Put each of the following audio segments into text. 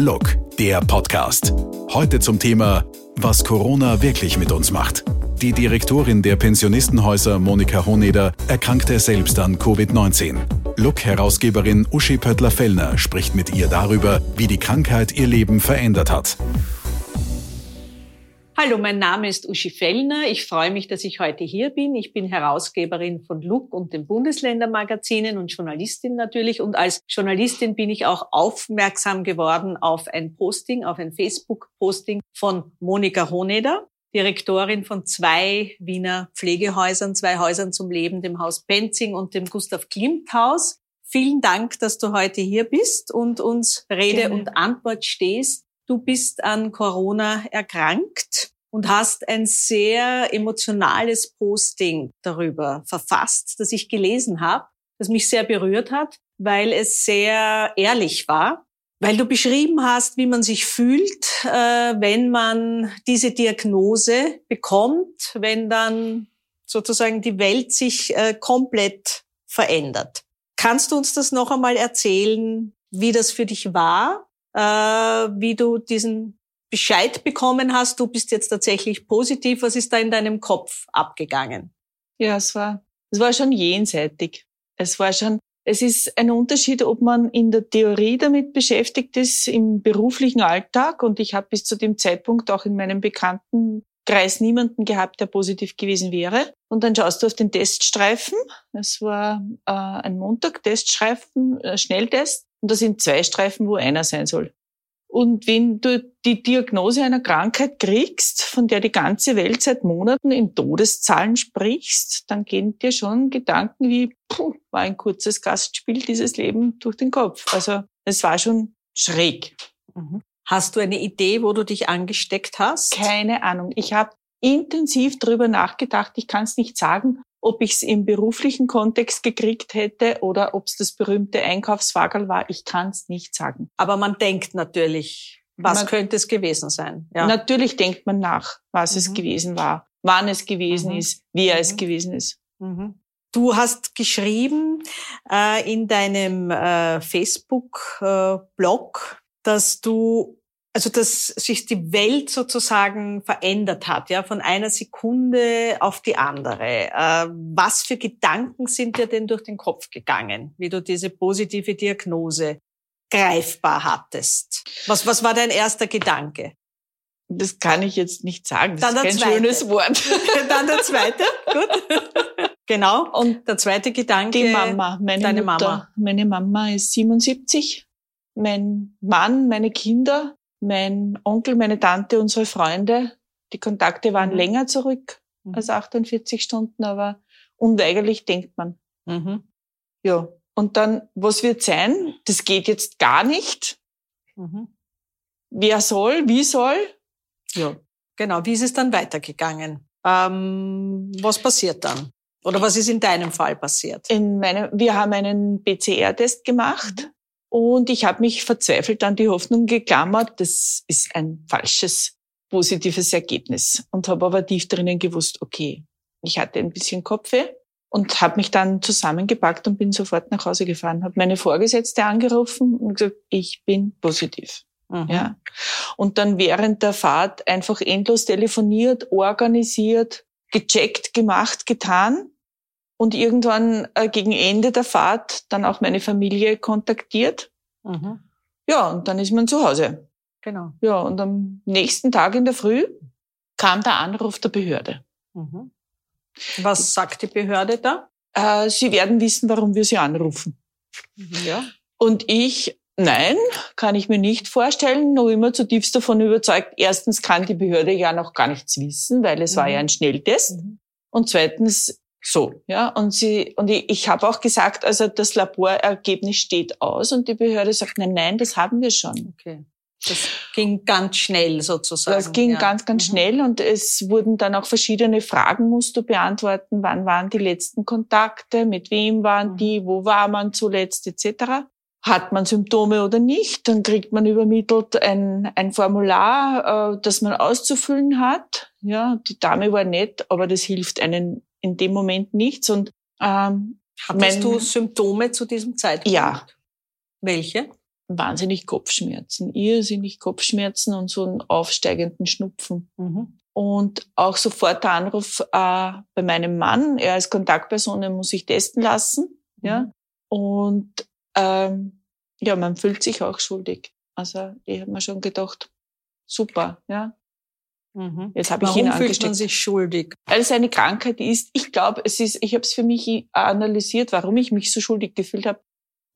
Look, der Podcast. Heute zum Thema, was Corona wirklich mit uns macht. Die Direktorin der Pensionistenhäuser Monika Honeder erkrankte selbst an Covid-19. Look-Herausgeberin Uschi Pöttler-Fellner spricht mit ihr darüber, wie die Krankheit ihr Leben verändert hat. Hallo, mein Name ist Uschi Fellner. Ich freue mich, dass ich heute hier bin. Ich bin Herausgeberin von Look und den Bundesländermagazinen und Journalistin natürlich. Und als Journalistin bin ich auch aufmerksam geworden auf ein Posting, auf ein Facebook-Posting von Monika Honeder, Direktorin von zwei Wiener Pflegehäusern, zwei Häusern zum Leben, dem Haus Penzing und dem Gustav Klimt Haus. Vielen Dank, dass du heute hier bist und uns Rede Gerne. und Antwort stehst du bist an Corona erkrankt und hast ein sehr emotionales Posting darüber verfasst, das ich gelesen habe, das mich sehr berührt hat, weil es sehr ehrlich war, weil du beschrieben hast, wie man sich fühlt, äh, wenn man diese Diagnose bekommt, wenn dann sozusagen die Welt sich äh, komplett verändert. Kannst du uns das noch einmal erzählen, wie das für dich war äh, wie du diesen Bescheid bekommen hast, du bist jetzt tatsächlich positiv. Was ist da in deinem Kopf abgegangen? Ja, es war, es war schon jenseitig. Es war schon, es ist ein Unterschied, ob man in der Theorie damit beschäftigt ist, im beruflichen Alltag. Und ich habe bis zu dem Zeitpunkt auch in meinem Bekanntenkreis niemanden gehabt, der positiv gewesen wäre. Und dann schaust du auf den Teststreifen. Es war äh, ein Montag, Teststreifen, äh, Schnelltest. Und da sind zwei Streifen, wo einer sein soll. Und wenn du die Diagnose einer Krankheit kriegst, von der die ganze Welt seit Monaten in Todeszahlen sprichst, dann gehen dir schon Gedanken wie, puh, war ein kurzes Gastspiel dieses Leben durch den Kopf. Also es war schon schräg. Mhm. Hast du eine Idee, wo du dich angesteckt hast? Keine Ahnung. Ich habe intensiv darüber nachgedacht. Ich kann es nicht sagen, ob ich es im beruflichen Kontext gekriegt hätte oder ob es das berühmte Einkaufswagerl war, ich kann es nicht sagen. Aber man denkt natürlich, was man, könnte es gewesen sein? Ja. Natürlich denkt man nach, was mhm. es gewesen war, wann es gewesen mhm. ist, wie mhm. es gewesen ist. Mhm. Du hast geschrieben äh, in deinem äh, Facebook-Blog, äh, dass du also dass sich die Welt sozusagen verändert hat, ja, von einer Sekunde auf die andere. Äh, was für Gedanken sind dir denn durch den Kopf gegangen, wie du diese positive Diagnose greifbar hattest? Was, was war dein erster Gedanke? Das kann ich jetzt nicht sagen. Das Dann ist kein zweite. schönes Wort. Dann der zweite. Gut. Genau. Und der zweite Gedanke. Die Mama, meine deine Mutter. Mama. Meine Mama ist 77. Mein Mann, meine Kinder mein Onkel, meine Tante, unsere Freunde, die Kontakte waren mhm. länger zurück mhm. als 48 Stunden, aber unweigerlich denkt man. Mhm. Ja. Und dann, was wird sein? Das geht jetzt gar nicht. Mhm. Wer soll? Wie soll? Ja. Genau. Wie ist es dann weitergegangen? Ähm, was passiert dann? Oder was ist in deinem Fall passiert? In meinem, wir haben einen PCR-Test gemacht mhm. Und ich habe mich verzweifelt an die Hoffnung geklammert, das ist ein falsches positives Ergebnis und habe aber tief drinnen gewusst, okay, ich hatte ein bisschen Kopfweh und habe mich dann zusammengepackt und bin sofort nach Hause gefahren, habe meine Vorgesetzte angerufen und gesagt, ich bin positiv. Mhm. Ja. Und dann während der Fahrt einfach endlos telefoniert, organisiert, gecheckt, gemacht, getan und irgendwann äh, gegen Ende der Fahrt dann auch meine Familie kontaktiert. Mhm. Ja, und dann ist man zu Hause. Genau. Ja, und am nächsten Tag in der Früh kam der Anruf der Behörde. Mhm. Was sagt die Behörde da? Äh, sie werden wissen, warum wir sie anrufen. Mhm. Ja. Und ich, nein, kann ich mir nicht vorstellen, noch immer zutiefst davon überzeugt. Erstens kann die Behörde ja noch gar nichts wissen, weil es mhm. war ja ein Schnelltest. Mhm. Und zweitens so, ja. Und sie, und ich, ich habe auch gesagt, also das Laborergebnis steht aus und die Behörde sagt, nein, nein, das haben wir schon. Okay. Das ging ganz schnell sozusagen. Das ging ja. ganz, ganz mhm. schnell und es wurden dann auch verschiedene Fragen musst du beantworten. Wann waren die letzten Kontakte? Mit wem waren mhm. die? Wo war man zuletzt? Etc. Hat man Symptome oder nicht? Dann kriegt man übermittelt ein, ein Formular, äh, das man auszufüllen hat. Ja, die Dame war nett, aber das hilft einen in dem Moment nichts. Und ähm, hattest du Symptome zu diesem Zeitpunkt? Ja. Welche? wahnsinnig Kopfschmerzen, irrsinnig Kopfschmerzen und so einen aufsteigenden Schnupfen. Mhm. Und auch sofort der Anruf äh, bei meinem Mann, er als Kontaktperson, er muss sich testen lassen. Mhm. Ja. Und ähm, ja, man fühlt sich auch schuldig. Also ich habe mir schon gedacht, super, ja. Mhm. Jetzt habe ich ihn fühlt man sich schuldig? Weil es eine Krankheit ist. Ich glaube, es ist. Ich habe es für mich analysiert, warum ich mich so schuldig gefühlt habe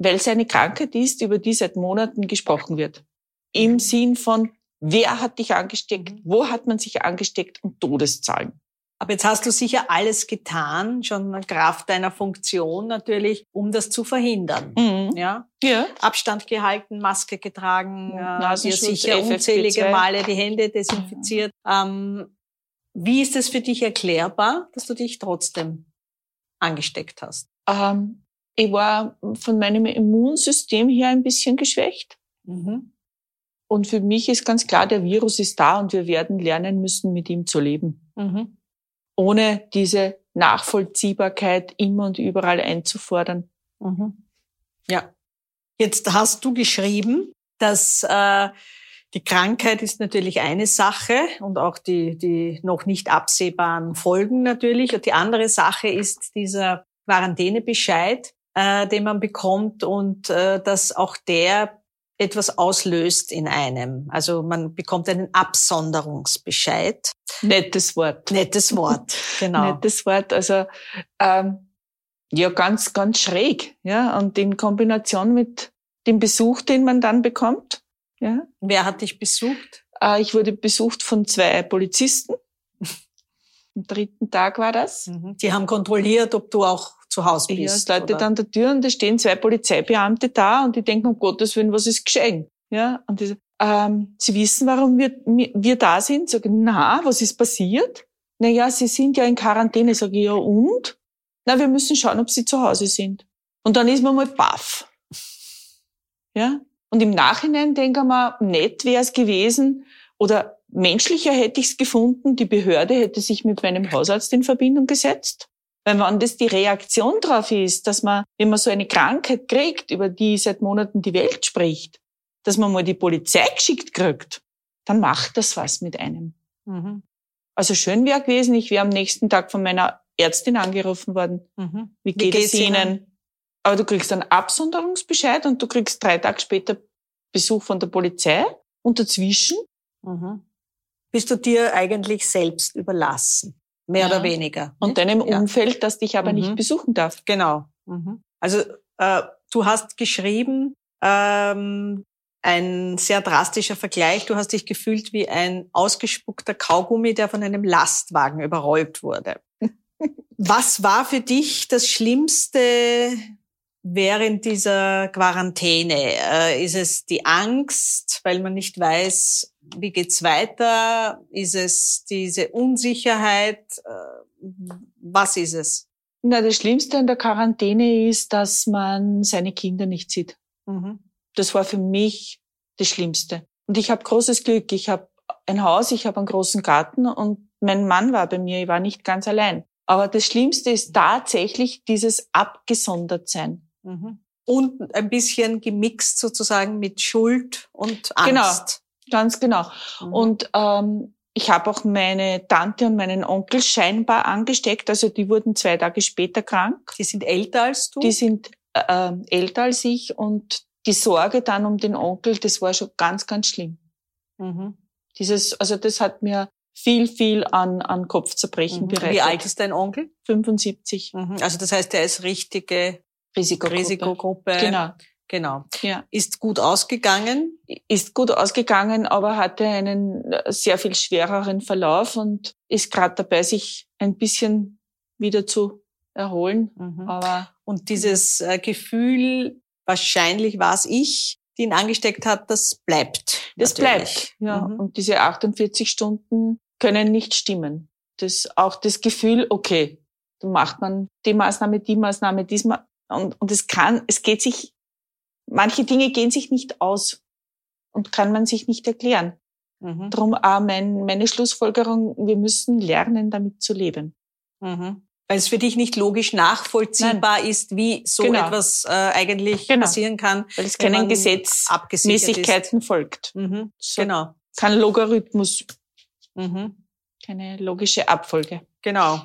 weil es eine Krankheit ist, über die seit Monaten gesprochen wird. Im mhm. Sinn von, wer hat dich angesteckt, mhm. wo hat man sich angesteckt und Todeszahlen. Aber jetzt hast du sicher alles getan, schon Kraft deiner Funktion natürlich, um das zu verhindern. Mhm. Ja? ja. Abstand gehalten, Maske getragen, äh, dir sicher unzählige Male die Hände desinfiziert. Mhm. Ähm, wie ist es für dich erklärbar, dass du dich trotzdem angesteckt hast? Ähm, ich war von meinem Immunsystem her ein bisschen geschwächt. Mhm. Und für mich ist ganz klar, der Virus ist da und wir werden lernen müssen, mit ihm zu leben. Mhm. Ohne diese Nachvollziehbarkeit immer und überall einzufordern. Mhm. Ja. Jetzt hast du geschrieben, dass äh, die Krankheit ist natürlich eine Sache und auch die, die noch nicht absehbaren Folgen natürlich. Und die andere Sache ist dieser Quarantänebescheid, äh, den man bekommt und äh, dass auch der etwas auslöst in einem. Also man bekommt einen Absonderungsbescheid. Nettes Wort. Nettes Wort, genau. Nettes Wort. Also ähm, ja, ganz, ganz schräg. Ja, und in Kombination mit dem Besuch, den man dann bekommt. Ja. Wer hat dich besucht? Äh, ich wurde besucht von zwei Polizisten. Am dritten Tag war das. Mhm. Die haben kontrolliert, ob du auch zu Hause bist. Ja, es läutet oder? an der Tür und da stehen zwei Polizeibeamte da und die denken, um Gottes Willen, was ist geschehen? Ja, und die, ähm, sie wissen, warum wir, wir da sind? Sagen, na, was ist passiert? Na ja, sie sind ja in Quarantäne. Sage ich, ja und? Na, wir müssen schauen, ob sie zu Hause sind. Und dann ist man mal baff. Ja? Und im Nachhinein denken wir, nett wäre es gewesen oder menschlicher hätte ich es gefunden, die Behörde hätte sich mit meinem Hausarzt in Verbindung gesetzt weil wenn das die Reaktion drauf ist, dass man, wenn man so eine Krankheit kriegt, über die seit Monaten die Welt spricht, dass man mal die Polizei geschickt kriegt, dann macht das was mit einem. Mhm. Also schön wäre gewesen, ich wäre am nächsten Tag von meiner Ärztin angerufen worden. Mhm. Wie geht Wie es Ihnen? Ihnen? Aber du kriegst einen Absonderungsbescheid und du kriegst drei Tage später Besuch von der Polizei und dazwischen. Mhm. Bist du dir eigentlich selbst überlassen? Mehr ja. oder weniger. Und deinem Umfeld, das dich aber mhm. nicht besuchen darf. Genau. Mhm. Also äh, du hast geschrieben, ähm, ein sehr drastischer Vergleich. Du hast dich gefühlt wie ein ausgespuckter Kaugummi, der von einem Lastwagen überrollt wurde. Was war für dich das Schlimmste während dieser Quarantäne? Äh, ist es die Angst, weil man nicht weiß, wie geht's weiter? Ist es diese Unsicherheit? Äh, was ist es? Na, das Schlimmste an der Quarantäne ist, dass man seine Kinder nicht sieht. Mhm. Das war für mich das Schlimmste. Und ich habe großes Glück. Ich habe ein Haus, ich habe einen großen Garten und mein Mann war bei mir. Ich war nicht ganz allein. Aber das Schlimmste ist tatsächlich dieses Abgesondertsein. Mhm. Und ein bisschen gemixt sozusagen mit Schuld und Angst. Genau, ganz genau. Mhm. Und ähm, ich habe auch meine Tante und meinen Onkel scheinbar angesteckt. Also die wurden zwei Tage später krank. Die sind älter als du? Die sind äh, älter als ich. Und die Sorge dann um den Onkel, das war schon ganz, ganz schlimm. Mhm. Dieses, also das hat mir viel, viel an, an Kopfzerbrechen mhm. bereitet. Wie alt ist dein Onkel? 75. Mhm. Also das heißt, er ist richtige Risikogruppe. Risikogruppe. Genau. Genau. Ja. Ist gut ausgegangen? Ist gut ausgegangen, aber hatte einen sehr viel schwereren Verlauf und ist gerade dabei, sich ein bisschen wieder zu erholen. Mhm. Aber und dieses äh, Gefühl, wahrscheinlich war es ich, die ihn angesteckt hat, das bleibt. Das natürlich. bleibt. Ja. Mhm. Und diese 48 Stunden können nicht stimmen. Das auch das Gefühl, okay, dann macht man die Maßnahme, die Maßnahme, diesmal und, und es kann, es geht sich, manche Dinge gehen sich nicht aus und kann man sich nicht erklären. Mhm. Darum auch mein, meine Schlussfolgerung, wir müssen lernen, damit zu leben. Mhm. Weil es für dich nicht logisch nachvollziehbar Nein. ist, wie so genau. etwas äh, eigentlich genau. passieren kann. Weil es keinen Gesetzmäßigkeiten folgt. Mhm. So genau. Kein Logarithmus. Mhm. Keine logische Abfolge. Genau.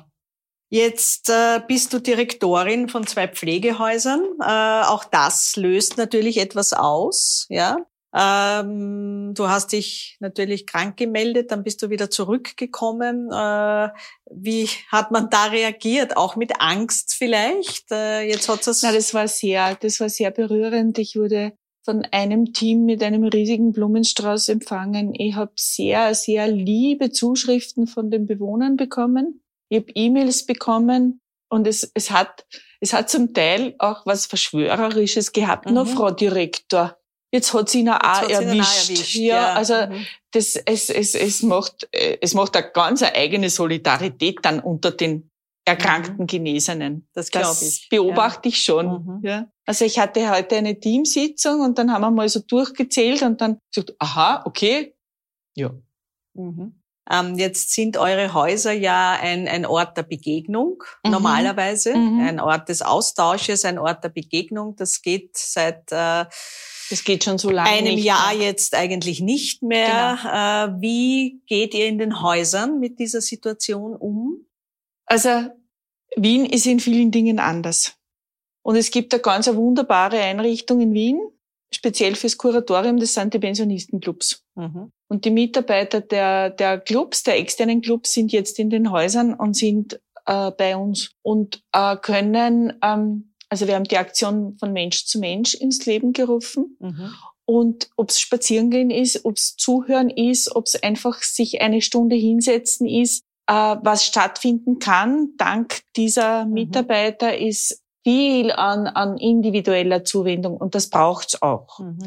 Jetzt äh, bist du Direktorin von zwei Pflegehäusern. Äh, auch das löst natürlich etwas aus, ja. Ähm, du hast dich natürlich krank gemeldet, dann bist du wieder zurückgekommen. Äh, wie hat man da reagiert? Auch mit Angst vielleicht? Äh, jetzt hat es. Na, das war sehr, das war sehr berührend. Ich wurde von einem Team mit einem riesigen Blumenstrauß empfangen. Ich habe sehr, sehr liebe Zuschriften von den Bewohnern bekommen. Ich habe E-Mails bekommen und es, es hat, es hat zum Teil auch was Verschwörerisches gehabt. Mhm. Nur Frau Direktor, Jetzt hat sie ihn auch erwischt. erwischt. Ja, ja, also mhm. das, es, es, es macht, es macht eine ganz eigene Solidarität dann unter den erkrankten mhm. Genesenen. Das glaube ich. beobachte ja. ich schon. Mhm. Ja. Also ich hatte heute eine Teamsitzung und dann haben wir mal so durchgezählt und dann gesagt, aha, okay, ja. Mhm. Ähm, jetzt sind eure Häuser ja ein, ein Ort der Begegnung, mhm. normalerweise. Mhm. Ein Ort des Austausches, ein Ort der Begegnung. Das geht seit äh, das geht schon so lange einem Jahr mehr. jetzt eigentlich nicht mehr. Genau. Äh, wie geht ihr in den Häusern mit dieser Situation um? Also Wien ist in vielen Dingen anders. Und es gibt eine ganz wunderbare Einrichtung in Wien, speziell fürs Kuratorium, das sind die Pensionistenclubs. Mhm. Und die Mitarbeiter der, der Clubs, der externen Clubs, sind jetzt in den Häusern und sind äh, bei uns und äh, können, ähm, also wir haben die Aktion von Mensch zu Mensch ins Leben gerufen. Mhm. Und ob es Spazierengehen ist, ob es Zuhören ist, ob es einfach sich eine Stunde hinsetzen ist, äh, was stattfinden kann, dank dieser mhm. Mitarbeiter, ist viel an, an individueller Zuwendung und das braucht's auch. Mhm.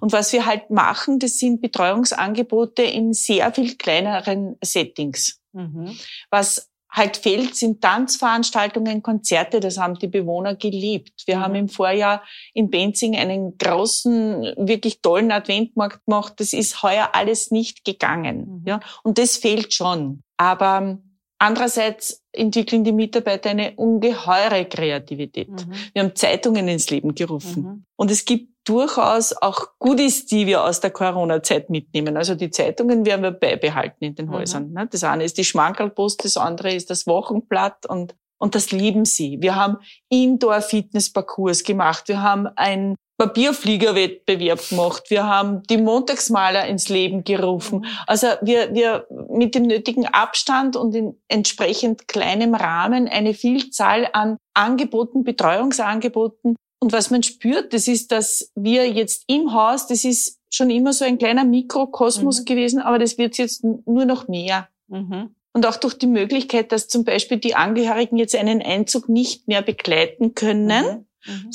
Und was wir halt machen, das sind Betreuungsangebote in sehr viel kleineren Settings. Mhm. Was halt fehlt, sind Tanzveranstaltungen, Konzerte, das haben die Bewohner geliebt. Wir mhm. haben im Vorjahr in Benzing einen großen, wirklich tollen Adventmarkt gemacht. Das ist heuer alles nicht gegangen. Mhm. Ja, und das fehlt schon. Aber Andererseits entwickeln die Mitarbeiter eine ungeheure Kreativität. Mhm. Wir haben Zeitungen ins Leben gerufen. Mhm. Und es gibt durchaus auch Goodies, die wir aus der Corona-Zeit mitnehmen. Also die Zeitungen werden wir beibehalten in den mhm. Häusern. Ne? Das eine ist die Schmankerlpost, das andere ist das Wochenblatt und und das lieben sie. Wir haben Indoor-Fitness-Parcours gemacht. Wir haben ein Papierfliegerwettbewerb gemacht. Wir haben die Montagsmaler ins Leben gerufen. Also wir, wir mit dem nötigen Abstand und in entsprechend kleinem Rahmen eine Vielzahl an Angeboten, Betreuungsangeboten. Und was man spürt, das ist, dass wir jetzt im Haus, das ist schon immer so ein kleiner Mikrokosmos mhm. gewesen, aber das wird jetzt nur noch mehr. Mhm. Und auch durch die Möglichkeit, dass zum Beispiel die Angehörigen jetzt einen Einzug nicht mehr begleiten können, mhm. mhm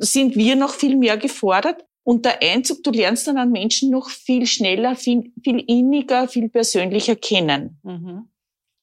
sind wir noch viel mehr gefordert. Und der Einzug, du lernst dann an Menschen noch viel schneller, viel, viel inniger, viel persönlicher kennen. Mhm.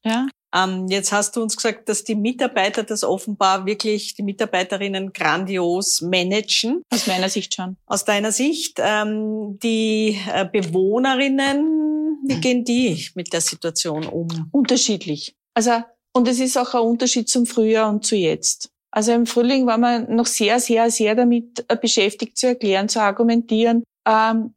Ja. Ähm, jetzt hast du uns gesagt, dass die Mitarbeiter das offenbar wirklich, die Mitarbeiterinnen grandios managen. Aus meiner Sicht schon. Aus deiner Sicht. Ähm, die äh, Bewohnerinnen, wie gehen die mit der Situation um? Unterschiedlich. Also, und es ist auch ein Unterschied zum Frühjahr und zu jetzt. Also im Frühling war man noch sehr, sehr, sehr damit äh, beschäftigt zu erklären, zu argumentieren. Ähm,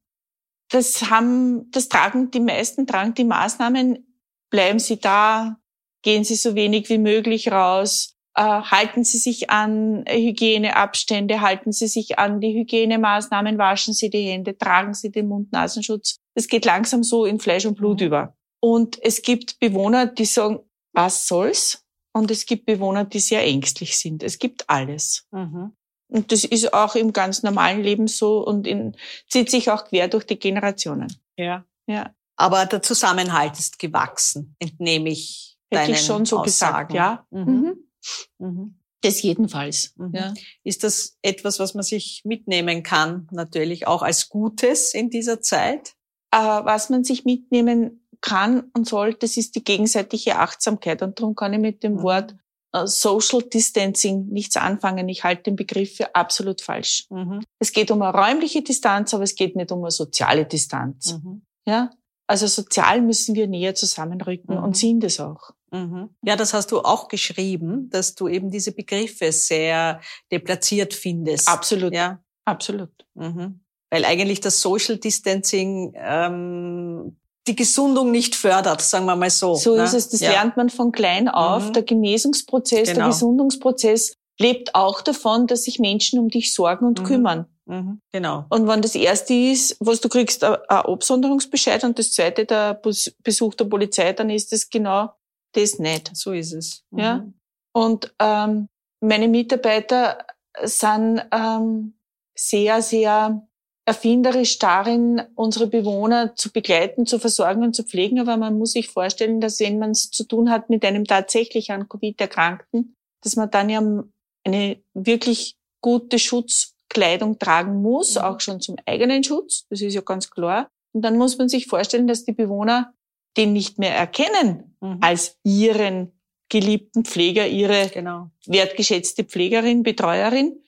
das haben, das tragen die meisten tragen die Maßnahmen. Bleiben Sie da, gehen Sie so wenig wie möglich raus, äh, halten Sie sich an Hygieneabstände, halten Sie sich an die Hygienemaßnahmen, waschen Sie die Hände, tragen Sie den Mund-Nasenschutz. Das geht langsam so in Fleisch und Blut mhm. über. Und es gibt Bewohner, die sagen, was soll's? Und es gibt Bewohner, die sehr ängstlich sind. Es gibt alles. Mhm. Und das ist auch im ganz normalen Leben so und in, zieht sich auch quer durch die Generationen. Ja. Ja. Aber der Zusammenhalt ist gewachsen, entnehme ich Hätte deinen ich schon so Aussagen. gesagt, ja. Mhm. Mhm. Das jedenfalls. Mhm. Ja. Ist das etwas, was man sich mitnehmen kann, natürlich auch als Gutes in dieser Zeit? Äh, was man sich mitnehmen kann und soll, das ist die gegenseitige Achtsamkeit. Und darum kann ich mit dem mhm. Wort äh, Social Distancing nichts anfangen. Ich halte den Begriff für absolut falsch. Mhm. Es geht um eine räumliche Distanz, aber es geht nicht um eine soziale Distanz. Mhm. Ja? Also sozial müssen wir näher zusammenrücken und mhm. sind es auch. Mhm. Ja, das hast du auch geschrieben, dass du eben diese Begriffe sehr deplatziert findest. Absolut. Ja, absolut. Mhm. Weil eigentlich das Social Distancing ähm, die Gesundung nicht fördert, sagen wir mal so. So ne? ist es. Das ja. lernt man von klein auf. Mhm. Der Genesungsprozess, genau. der Gesundungsprozess lebt auch davon, dass sich Menschen um dich sorgen und mhm. kümmern. Mhm. Genau. Und wenn das erste ist, was du kriegst, ein Absonderungsbescheid und das zweite der Besuch der Polizei, dann ist es genau das nicht. So ist es. Mhm. Ja. Und ähm, meine Mitarbeiter sind ähm, sehr, sehr erfinderisch darin, unsere Bewohner zu begleiten, zu versorgen und zu pflegen. Aber man muss sich vorstellen, dass wenn man es zu tun hat mit einem tatsächlich an Covid erkrankten, dass man dann ja eine wirklich gute Schutzkleidung tragen muss, mhm. auch schon zum eigenen Schutz. Das ist ja ganz klar. Und dann muss man sich vorstellen, dass die Bewohner den nicht mehr erkennen mhm. als ihren geliebten Pfleger, ihre genau. wertgeschätzte Pflegerin, Betreuerin,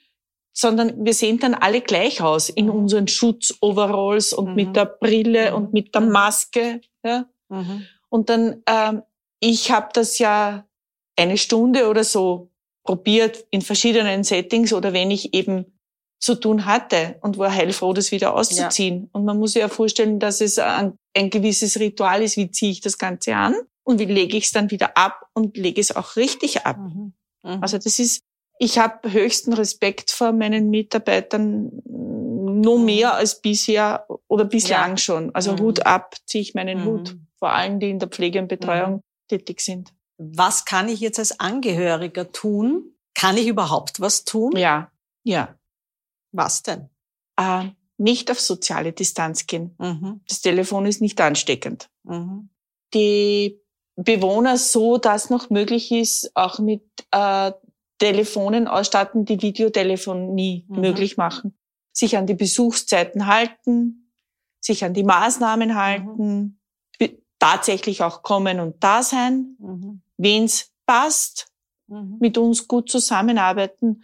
sondern wir sehen dann alle gleich aus in mhm. unseren Schutzoveralls und mhm. mit der Brille mhm. und mit der mhm. Maske. Ja? Mhm. Und dann, ähm, ich habe das ja eine Stunde oder so probiert in verschiedenen Settings oder wenn ich eben zu tun hatte und war heilfroh, das wieder auszuziehen. Ja. Und man muss sich ja vorstellen, dass es ein, ein gewisses Ritual ist, wie ziehe ich das Ganze an und wie lege ich es dann wieder ab und lege es auch richtig ab. Mhm. Mhm. Also das ist ich habe höchsten Respekt vor meinen Mitarbeitern, nur mhm. mehr als bisher oder bislang ja. schon. Also mhm. Hut ab, ziehe ich meinen mhm. Hut. Vor allen, die in der Pflege und Betreuung mhm. tätig sind. Was kann ich jetzt als Angehöriger tun? Kann ich überhaupt was tun? Ja, ja. Was denn? Äh, nicht auf soziale Distanz gehen. Mhm. Das Telefon ist nicht ansteckend. Mhm. Die Bewohner so, dass noch möglich ist, auch mit äh, Telefonen ausstatten, die Videotelefonie mhm. möglich machen. Sich an die Besuchszeiten halten, sich an die Maßnahmen halten, mhm. tatsächlich auch kommen und da sein, mhm. wen's passt, mhm. mit uns gut zusammenarbeiten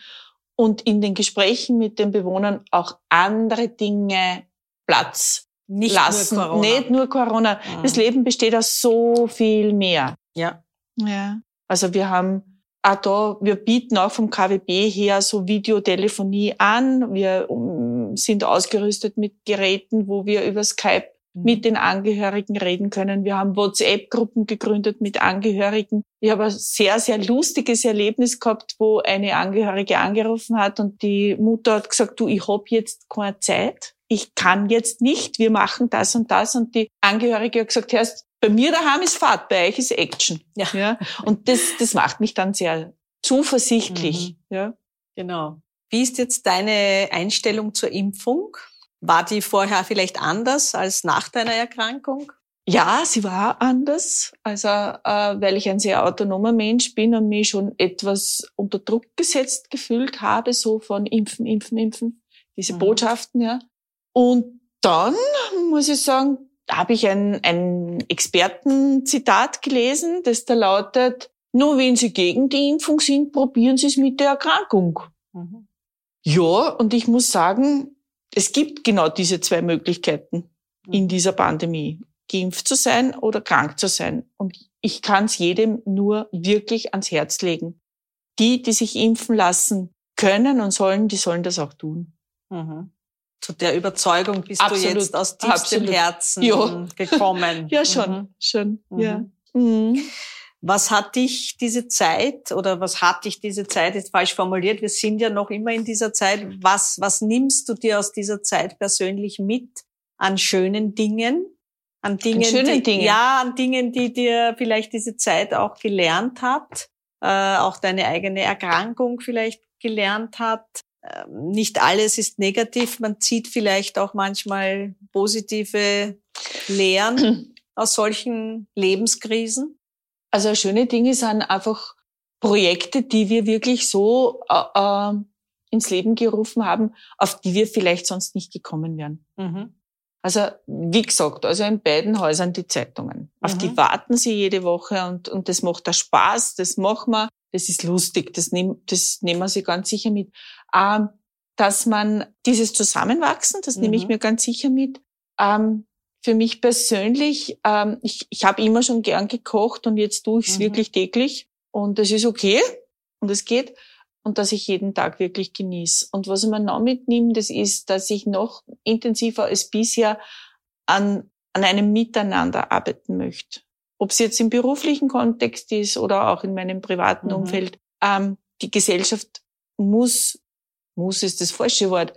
und in den Gesprächen mit den Bewohnern auch andere Dinge Platz nicht lassen. Nur Corona. Nicht nur Corona. Das mhm. Leben besteht aus so viel mehr. Ja. Ja. Also wir haben auch da, wir bieten auch vom KWB her so Videotelefonie an. Wir um, sind ausgerüstet mit Geräten, wo wir über Skype mhm. mit den Angehörigen reden können. Wir haben WhatsApp-Gruppen gegründet mit Angehörigen. Ich habe ein sehr, sehr lustiges Erlebnis gehabt, wo eine Angehörige angerufen hat und die Mutter hat gesagt, du, ich hab jetzt keine Zeit. Ich kann jetzt nicht, wir machen das und das. Und die Angehörige hat gesagt, hörst, bei mir daheim ist Fahrt, bei euch ist Action. Ja. ja? Und das, das macht mich dann sehr zuversichtlich. Mhm. Ja. Genau. Wie ist jetzt deine Einstellung zur Impfung? War die vorher vielleicht anders als nach deiner Erkrankung? Ja, sie war anders. Also, äh, weil ich ein sehr autonomer Mensch bin und mich schon etwas unter Druck gesetzt gefühlt habe, so von Impfen, Impfen, Impfen, diese mhm. Botschaften, ja. Und dann muss ich sagen, da habe ich ein, ein Expertenzitat gelesen, das da lautet, nur wenn Sie gegen die Impfung sind, probieren Sie es mit der Erkrankung. Mhm. Ja, und ich muss sagen, es gibt genau diese zwei Möglichkeiten mhm. in dieser Pandemie. Geimpft zu sein oder krank zu sein. Und ich kann es jedem nur wirklich ans Herz legen. Die, die sich impfen lassen können und sollen, die sollen das auch tun. Mhm zu der Überzeugung bist Absolut. du jetzt aus tiefstem Absolut. Herzen ja. gekommen. ja, schon, mhm. schon, mhm. ja. Mhm. Was hat dich diese Zeit oder was hat dich diese Zeit jetzt falsch formuliert? Wir sind ja noch immer in dieser Zeit. Was, was nimmst du dir aus dieser Zeit persönlich mit an schönen Dingen? An Dingen, an schönen die, Dingen. ja, an Dingen, die dir vielleicht diese Zeit auch gelernt hat, äh, auch deine eigene Erkrankung vielleicht gelernt hat. Ähm, nicht alles ist negativ. Man zieht vielleicht auch manchmal positive Lehren aus solchen Lebenskrisen. Also schöne Dinge sind einfach Projekte, die wir wirklich so äh, äh, ins Leben gerufen haben, auf die wir vielleicht sonst nicht gekommen wären. Mhm. Also wie gesagt, also in beiden Häusern die Zeitungen. Auf mhm. die warten sie jede Woche und, und das macht da Spaß, das machen wir, das ist lustig, das, nehm, das nehmen wir sie ganz sicher mit. Ähm, dass man dieses Zusammenwachsen, das mhm. nehme ich mhm. mir ganz sicher mit, ähm, für mich persönlich, ähm, ich, ich habe immer schon gern gekocht und jetzt tue ich es mhm. wirklich täglich. Und das ist okay und es geht. Und dass ich jeden Tag wirklich genieße. Und was ich mir noch mitnehme, das ist, dass ich noch intensiver als bisher an, an einem Miteinander arbeiten möchte. Ob es jetzt im beruflichen Kontext ist oder auch in meinem privaten mhm. Umfeld. Ähm, die Gesellschaft muss, muss ist das falsche Wort,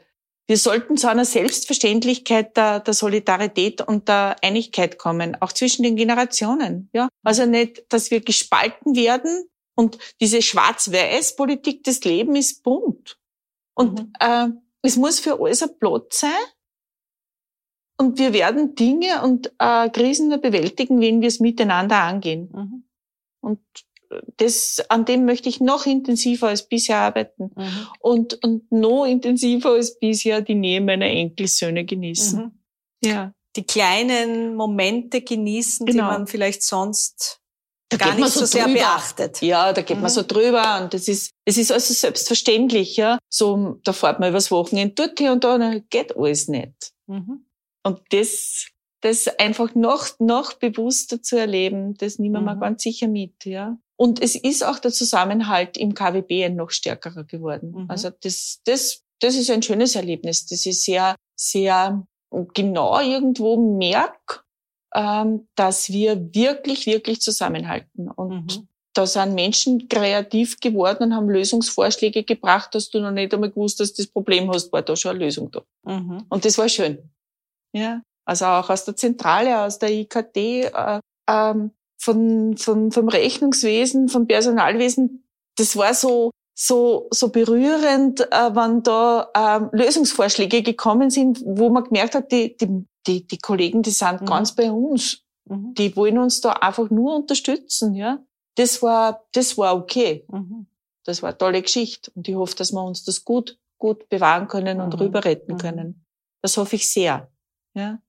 wir sollten zu einer Selbstverständlichkeit der, der, Solidarität und der Einigkeit kommen, auch zwischen den Generationen. Ja, also nicht, dass wir gespalten werden und diese Schwarz-Weiß-Politik des Lebens ist bunt. Und mhm. äh, es muss für alles ein Platz sein. Und wir werden Dinge und äh, Krisen nur bewältigen, wenn wir es miteinander angehen. Mhm. Und das, an dem möchte ich noch intensiver als bisher arbeiten mhm. und, und noch intensiver als bisher die Nähe meiner Enkelsöhne genießen. Mhm. Ja. Die kleinen Momente genießen, genau. die man vielleicht sonst da gar nicht so, so sehr beachtet. Ja, da geht mhm. man so drüber und das ist, es ist also selbstverständlich, ja. So, da fährt man übers Wochenende dort hier und da, und geht alles nicht. Mhm. Und das, das einfach noch, noch bewusster zu erleben, das nehmen wir mhm. ganz sicher mit, ja. Und es ist auch der Zusammenhalt im KWB noch stärkerer geworden. Mhm. Also das, das, das ist ein schönes Erlebnis. Das ist sehr, sehr genau irgendwo merk, ähm, dass wir wirklich, wirklich zusammenhalten. Und mhm. da sind Menschen kreativ geworden und haben Lösungsvorschläge gebracht, dass du noch nicht einmal gewusst hast, das Problem hast, war da schon eine Lösung da. Mhm. Und das war schön. Ja. Also auch aus der Zentrale, aus der IKT, äh, ähm, von, von, vom Rechnungswesen, vom Personalwesen, das war so, so, so berührend, äh, wenn da äh, Lösungsvorschläge gekommen sind, wo man gemerkt hat, die, die, die, die Kollegen, die sind mhm. ganz bei uns. Mhm. Die wollen uns da einfach nur unterstützen, ja. Das war, das war okay. Mhm. Das war eine tolle Geschichte. Und ich hoffe, dass wir uns das gut, gut bewahren können und mhm. rüber retten mhm. können. Das hoffe ich sehr, ja.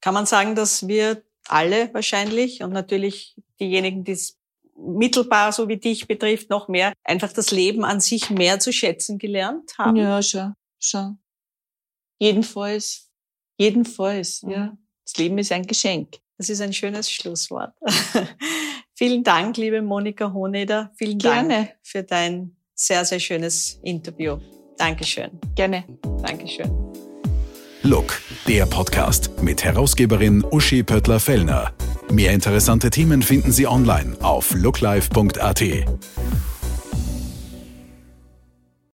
Kann man sagen, dass wir alle wahrscheinlich und natürlich diejenigen, die es mittelbar, so wie dich betrifft, noch mehr, einfach das Leben an sich mehr zu schätzen gelernt haben. Ja, schon, schon. Jedenfalls, jedenfalls, mhm. ja. Das Leben ist ein Geschenk. Das ist ein schönes Schlusswort. Vielen Dank, liebe Monika Honeder. Vielen Gerne. Dank für dein sehr, sehr schönes Interview. Dankeschön. Gerne. Dankeschön. Look, der Podcast mit Herausgeberin Uschi Pöttler-Fellner. Mehr interessante Themen finden Sie online auf looklife.at.